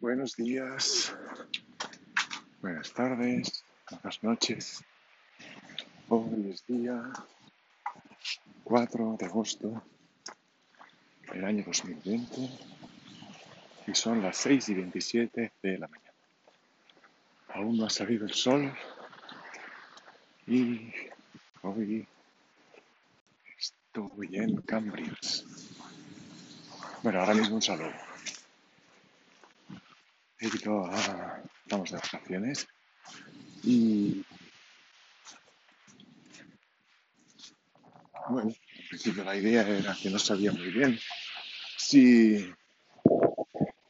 Buenos días, buenas tardes, buenas noches. Hoy es día 4 de agosto del año 2020 y son las 6 y 27 de la mañana. Aún no ha salido el sol y hoy estoy en Cambrios. Bueno, ahora mismo un saludo. He. Estamos de vacaciones y... Bueno, al principio la idea era que no sabía muy bien si,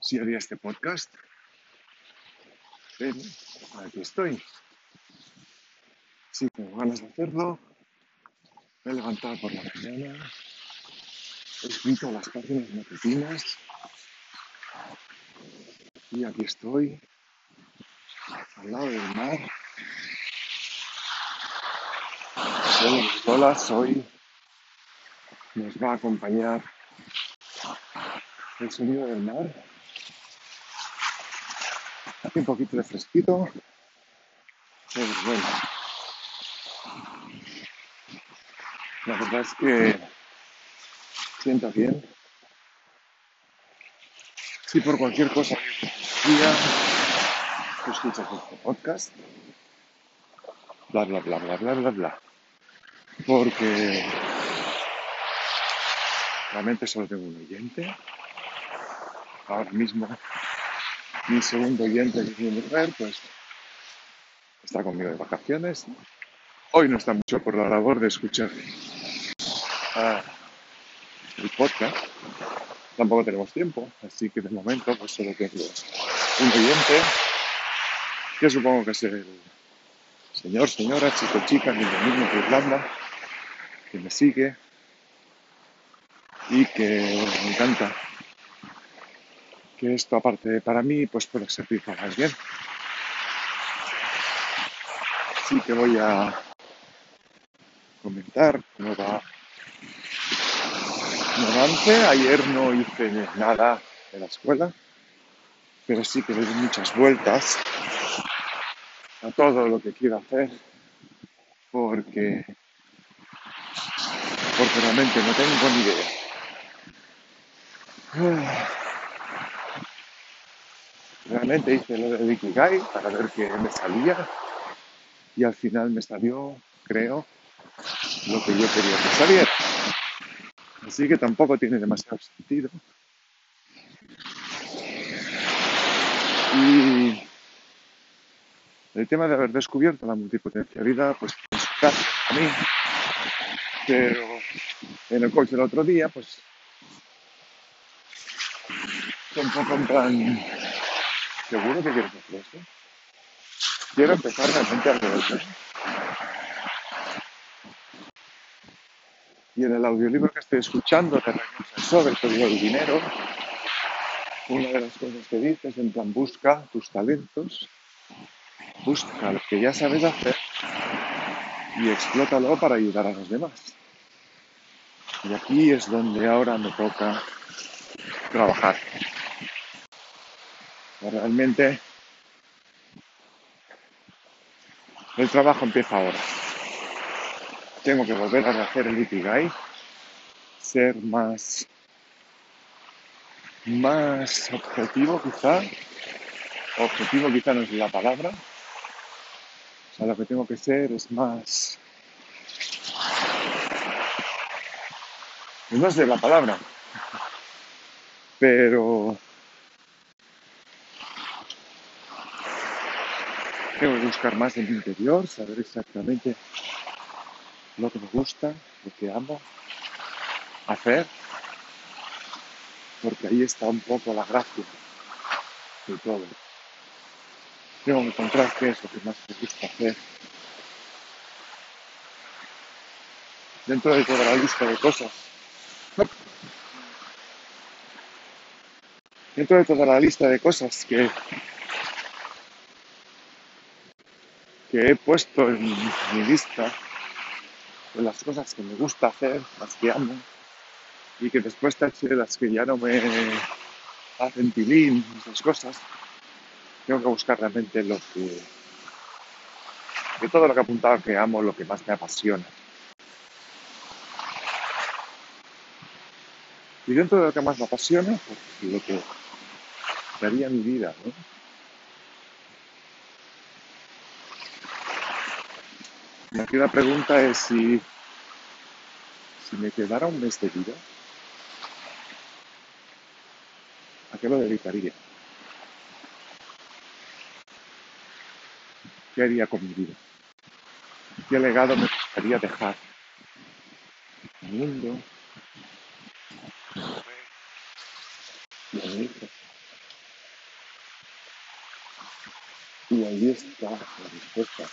si haría este podcast. Pero aquí estoy. Sí, tengo ganas de hacerlo. Me he levantado por la mañana. He escrito las páginas matutinas. Y aquí estoy, al lado del mar. Bueno, las olas hoy nos va a acompañar el sonido del mar. Hace un poquito de fresquito, pero bueno. La verdad es que sienta bien. Si por cualquier cosa día tú escuchas este podcast, bla bla bla bla bla bla bla. Porque realmente solo tengo un oyente. Ahora mismo mi segundo oyente, que mi mujer, pues está conmigo de vacaciones. Hoy no está mucho por la labor de escuchar ah, el podcast. Tampoco tenemos tiempo, así que de momento pues solo tengo un oyente, que supongo que es el señor, señora, chico, chica, niño, niño de Irlanda, que me sigue y que me encanta que esto aparte para mí pues pueda servir para alguien. Así que voy a comentar cómo va avance. Ayer no hice nada en la escuela, pero sí que le doy muchas vueltas a todo lo que quiero hacer porque porque realmente no tengo ni idea. Realmente hice lo de Ikigai para ver qué me salía y al final me salió, creo, lo que yo quería que saliera. Así que tampoco tiene demasiado sentido. Y el tema de haber descubierto la multipotencialidad, pues caso, a mí, pero en el coche del otro día, pues un poco en plan ¿Seguro que quieres hacer esto? Quiero empezar realmente a revés. Y en el audiolibro que estoy escuchando de sobre el dinero, una de las cosas que dices en plan busca tus talentos, busca lo que ya sabes hacer y explótalo para ayudar a los demás. Y aquí es donde ahora me toca trabajar. Realmente el trabajo empieza ahora. Tengo que volver a hacer el Ikigai, ser más, más objetivo quizá. Objetivo quizá no es la palabra. O sea, lo que tengo que ser es más... No sé la palabra, pero Tengo que buscar más en mi interior, saber exactamente lo que me gusta, lo que amo hacer, porque ahí está un poco la gracia de todo. Que encontrar qué es lo que más me gusta hacer. Dentro de toda la lista de cosas. Dentro de toda la lista de cosas que que he puesto en mi lista de las cosas que me gusta hacer, las que amo, y que después taché las que ya no me hacen tilín, esas cosas. Tengo que buscar realmente lo que, de todo lo que he apuntado que amo, lo que más me apasiona. Y dentro de lo que más me apasiona, pues, lo que daría mi vida, ¿no? La primera pregunta es si, si me quedara un mes de vida, ¿a qué lo dedicaría? ¿Qué haría con mi vida? ¿Qué legado me gustaría dejar al mundo y ahí está la respuesta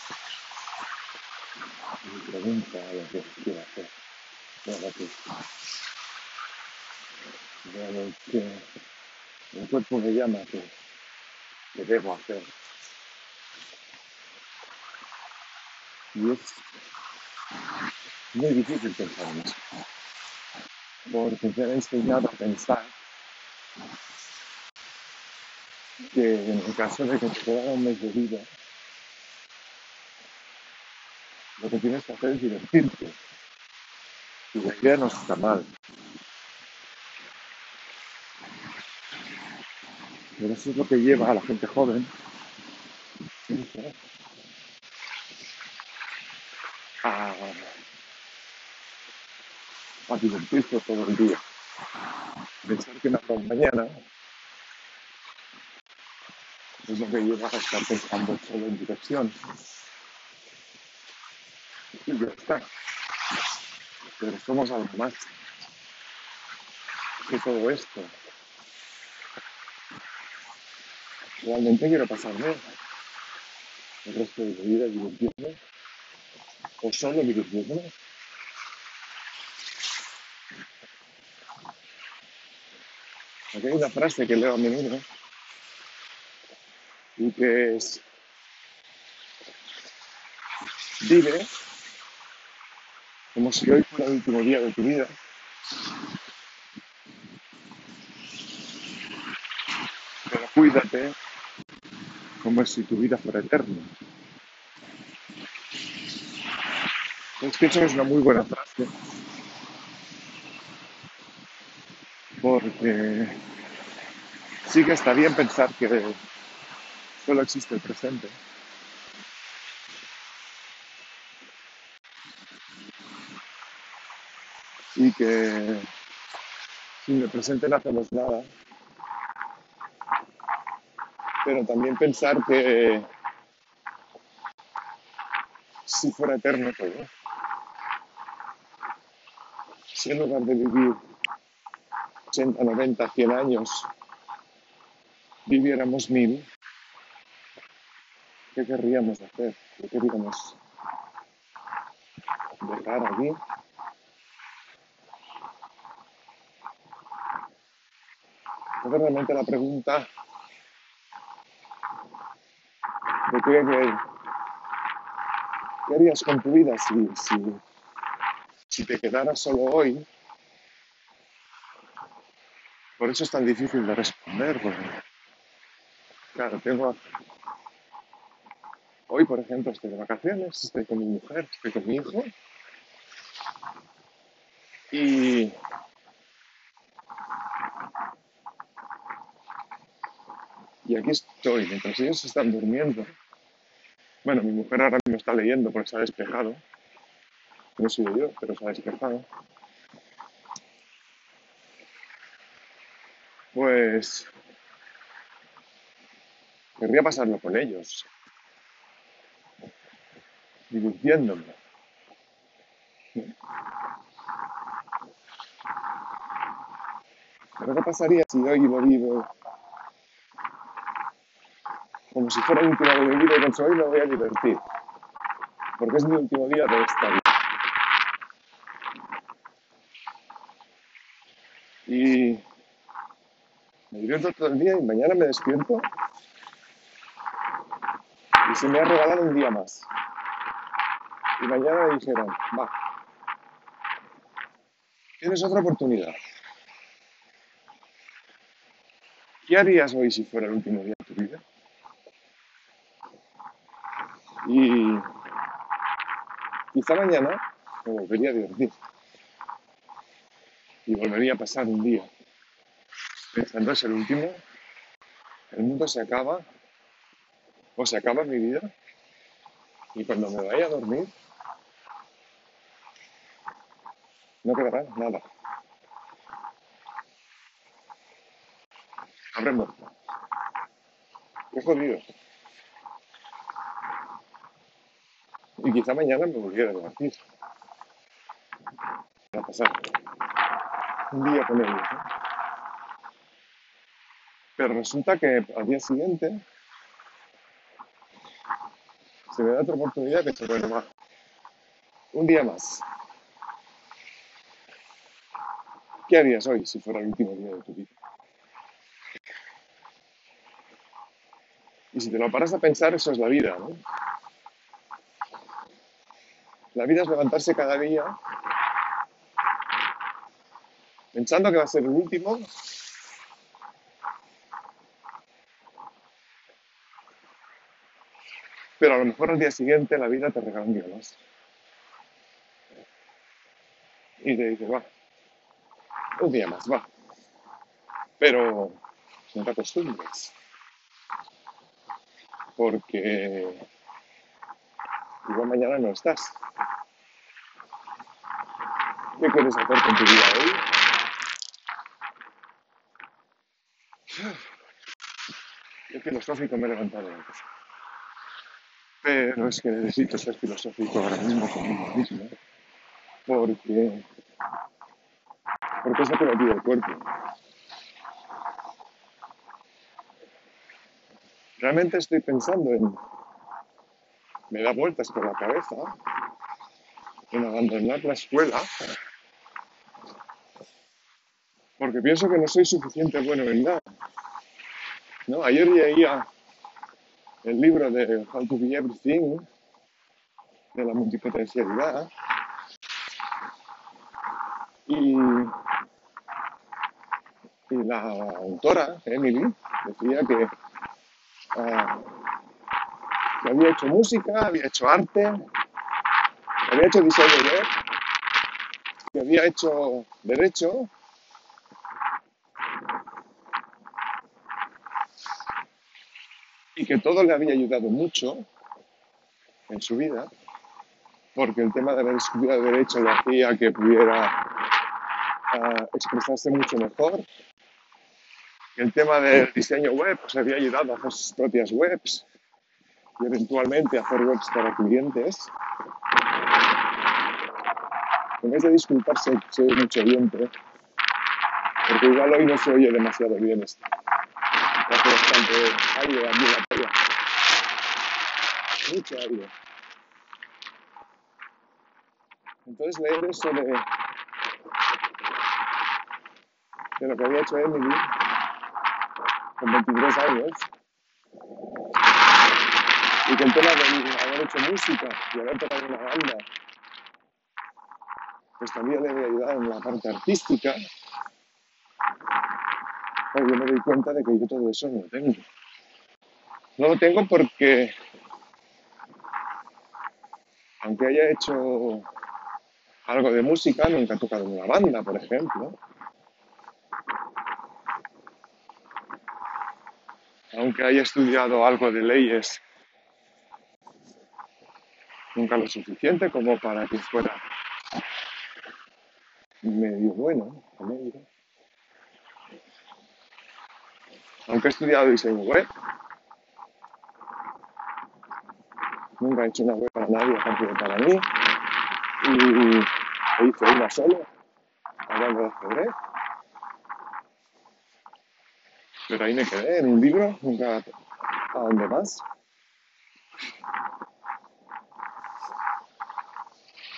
mi pregunta, a lo que quiero hacer. Bueno, que realmente el cuerpo me llama que, que debo hacer. Y es muy difícil pensar en eso, porque me han enseñado a pensar que en el caso de que te quedara un mes de vida, lo que tienes que hacer es divertirte. Y la no está mal. Pero eso es lo que lleva a la gente joven a, a divertirse todo el día. Pensar que no un mañana es lo que lleva a estar pensando solo en dirección. Y ya está. Pero somos algo más que todo esto. Realmente quiero pasarme el resto de mi vida divirtiendo o solo divirtiéndome. Aquí hay una frase que leo a menudo y que es vive como si hoy fuera el último día de tu vida. Pero cuídate como si tu vida fuera eterna. Es que eso es una muy buena frase. Porque sí que está bien pensar que solo existe el presente. Y que sin el presente no hacemos nada. Pero también pensar que si fuera eterno todo, si en lugar de vivir 80, 90, 100 años, viviéramos mil, ¿qué querríamos hacer? ¿Qué querríamos dejar aquí? La pregunta de qué, qué, harías con tu vida si, te quedaras solo hoy, por eso es tan difícil de responder, claro, tengo hoy por ejemplo estoy de vacaciones, estoy con mi mujer, estoy con mi hijo y y aquí estoy, mientras ellos están durmiendo. Bueno, mi mujer ahora mismo está leyendo porque se ha despejado. No soy yo, pero se ha despejado. Pues querría pasarlo con ellos, divirtiéndome. Pero ¿qué pasaría si hoy lo vivo como si fuera el último día de vida y me voy a divertir? Porque es mi último día de esta vida. Y me divierto todo el día y mañana me despierto y se me ha regalado un día más. Y mañana me dijeron, va, tienes otra oportunidad. ¿Qué harías hoy si fuera el último día de tu vida? Y quizá mañana me volvería a divertir y volvería a pasar un día pensando es el último, el mundo se acaba o se acaba mi vida y cuando me vaya a dormir no quedará nada. Habré muerto. Qué jodido. Y quizá mañana me volviera a divertir. Va a pasar un día con ellos. ¿no? Pero resulta que al día siguiente se me da otra oportunidad que se va, un día más. ¿Qué harías hoy si fuera el último día de tu vida? Y si te lo paras a pensar, eso es la vida, ¿no? La vida es levantarse cada día pensando que va a ser el último pero a lo mejor al día siguiente la vida te regala un día más. Y te dice, va, un día más, va. Pero no te acostumbres. Porque igual mañana no estás. ¿Qué quieres hacer con tu vida hoy? Qué filosófico me he levantado antes. Pero es que necesito ser filosófico ahora mismo conmigo mismo. Porque, porque es lo que me pide el cuerpo. Realmente estoy pensando en... Me da vueltas por la cabeza en abandonar la escuela porque pienso que no soy suficiente bueno en nada. ¿no? Ayer leía el libro de How to Be Everything, de la multipotencialidad, y, y la autora, Emily, decía que, ah, que había hecho música, había hecho arte, había hecho diseño web, que había hecho derecho, que todo le había ayudado mucho en su vida, porque el tema de haber estudiado derecho le hacía que pudiera ah, expresarse mucho mejor. El tema del diseño web pues, había ayudado a hacer sus propias webs y eventualmente a hacer webs para clientes. En vez de disculparse, se oye mucho viento, porque igual hoy no se oye demasiado bien esto. Bastante la playa. Mucho aire. Entonces leer eso de, lo que había hecho Emily con 23 años y que el tema de haber hecho música y haber tocado una banda pues también le había ayudado en la parte artística, yo me doy cuenta de que yo todo eso no lo tengo. No lo tengo porque, aunque haya hecho algo de música, nunca he tocado una banda, por ejemplo. Aunque haya estudiado algo de leyes, nunca lo suficiente como para que fuera medio bueno, medio. Aunque he estudiado diseño web, nunca he hecho una web para nadie aparte de para mí. Y hice una solo, hablando de ajedrez. Pero ahí me quedé en un libro, nunca a dónde más.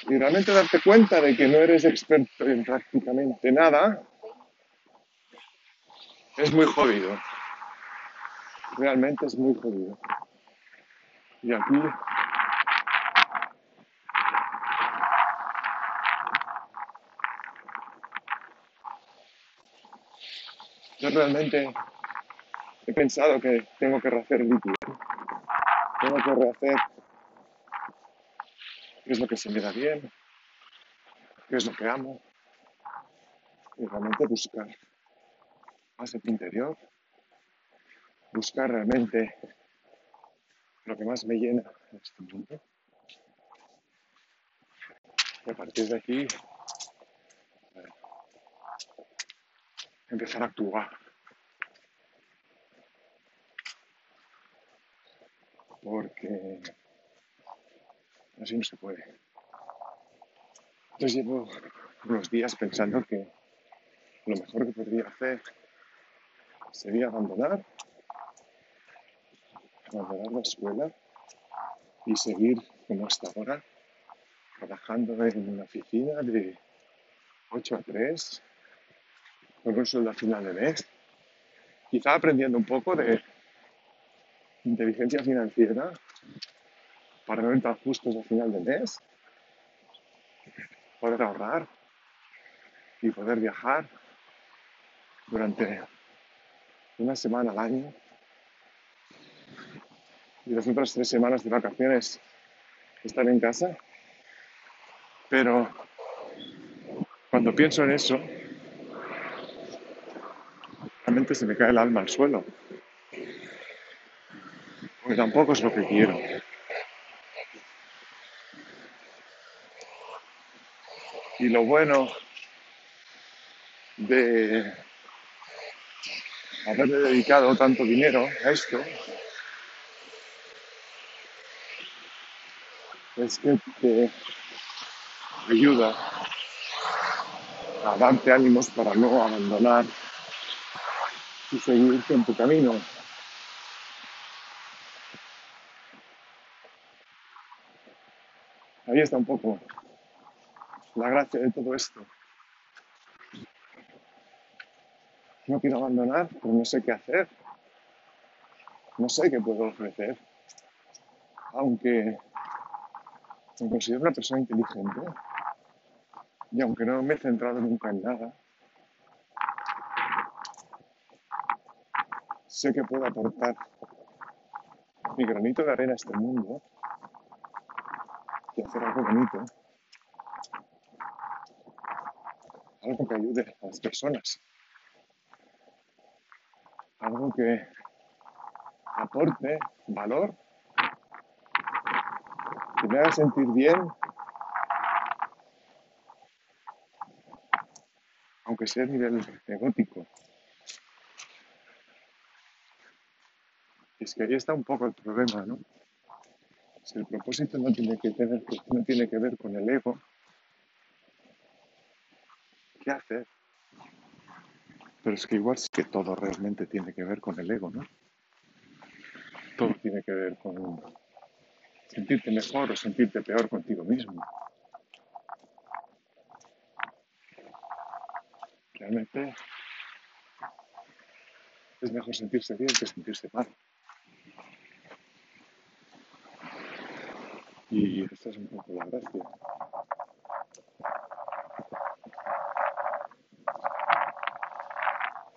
Y realmente darte cuenta de que no eres experto en prácticamente nada es muy jodido. Realmente es muy jodido. Y aquí yo realmente he pensado que tengo que rehacer ITM, tengo que rehacer qué es lo que se me da bien, qué es lo que amo, y realmente buscar más en mi interior, buscar realmente lo que más me llena en este mundo. Y a partir de aquí, empezar a actuar. Porque así no se puede. Entonces llevo unos días pensando que lo mejor que podría hacer sería abandonar, abandonar la escuela y seguir como hasta ahora, trabajando en una oficina de 8 a 3, con un sueldo a final de mes, quizá aprendiendo un poco de inteligencia financiera para no entrar justos a final de mes, poder ahorrar y poder viajar durante una semana al año y las otras tres semanas de vacaciones estar en casa. Pero cuando pienso en eso, realmente se me cae el alma al suelo. Porque tampoco es lo que quiero. Y lo bueno de haberle dedicado tanto dinero a esto es que te ayuda a darte ánimos para no abandonar y seguir en tu camino. Ahí está un poco la gracia de todo esto. No quiero abandonar, pero no sé qué hacer. No sé qué puedo ofrecer. Aunque me considero una persona inteligente. Y aunque no me he centrado nunca en nada, sé que puedo aportar mi granito de arena a este mundo y hacer algo bonito, algo que ayude a las personas. Algo que aporte valor, que me haga sentir bien, aunque sea a nivel egótico. Es que ahí está un poco el problema, ¿no? Si el propósito no tiene que, tener, no tiene que ver con el ego, ¿qué hacer? Pero es que igual sí que todo realmente tiene que ver con el ego, ¿no? Todo tiene que ver con sentirte mejor o sentirte peor contigo mismo. Realmente es mejor sentirse bien que sentirse mal. Y esta es un poco la gracia.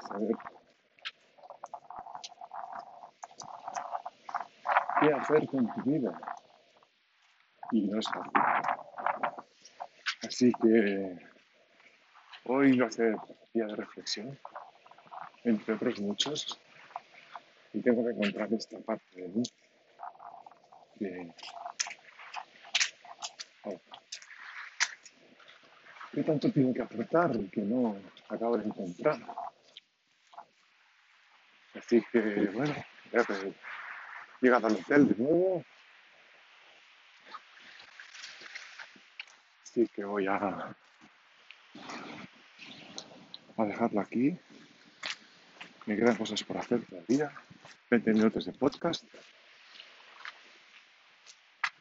Saber qué hacer con tu vida. Y no es fácil. Así que hoy va a ser día de reflexión, entre otros muchos, y tengo que encontrar esta parte de mí que oh, ¿Qué tanto tiene que aportar y que no acabo de encontrar? Así que, bueno, ya que llegado al hotel de nuevo. Así que voy a, a dejarlo aquí. Me quedan cosas por hacer todavía. 20 minutos de podcast.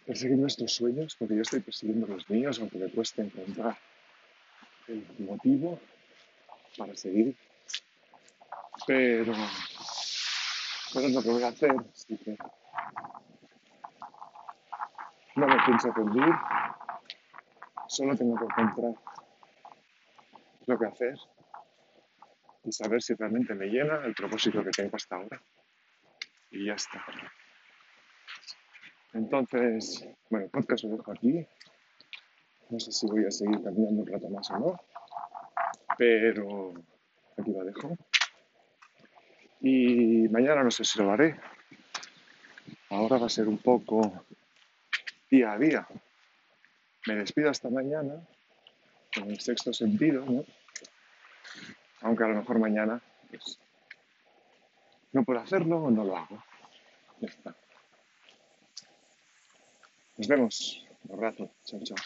Perseguir nuestros sueños, porque yo estoy persiguiendo los míos, aunque me cueste encontrar el motivo para seguir. Pero pero es lo que voy a hacer, así que no me pienso rendir, solo tengo que encontrar lo que hacer y saber si realmente me llena el propósito que tengo hasta ahora. y ya está. Entonces, bueno, el podcast lo dejo aquí. No sé si voy a seguir caminando un rato más o no, pero aquí lo dejo. Y mañana no sé si lo haré. Ahora va a ser un poco día a día. Me despido hasta mañana, con el sexto sentido, ¿no? Aunque a lo mejor mañana pues, no puedo hacerlo o no lo hago. Ya está. Nos vemos. Un rato. Chao, chao.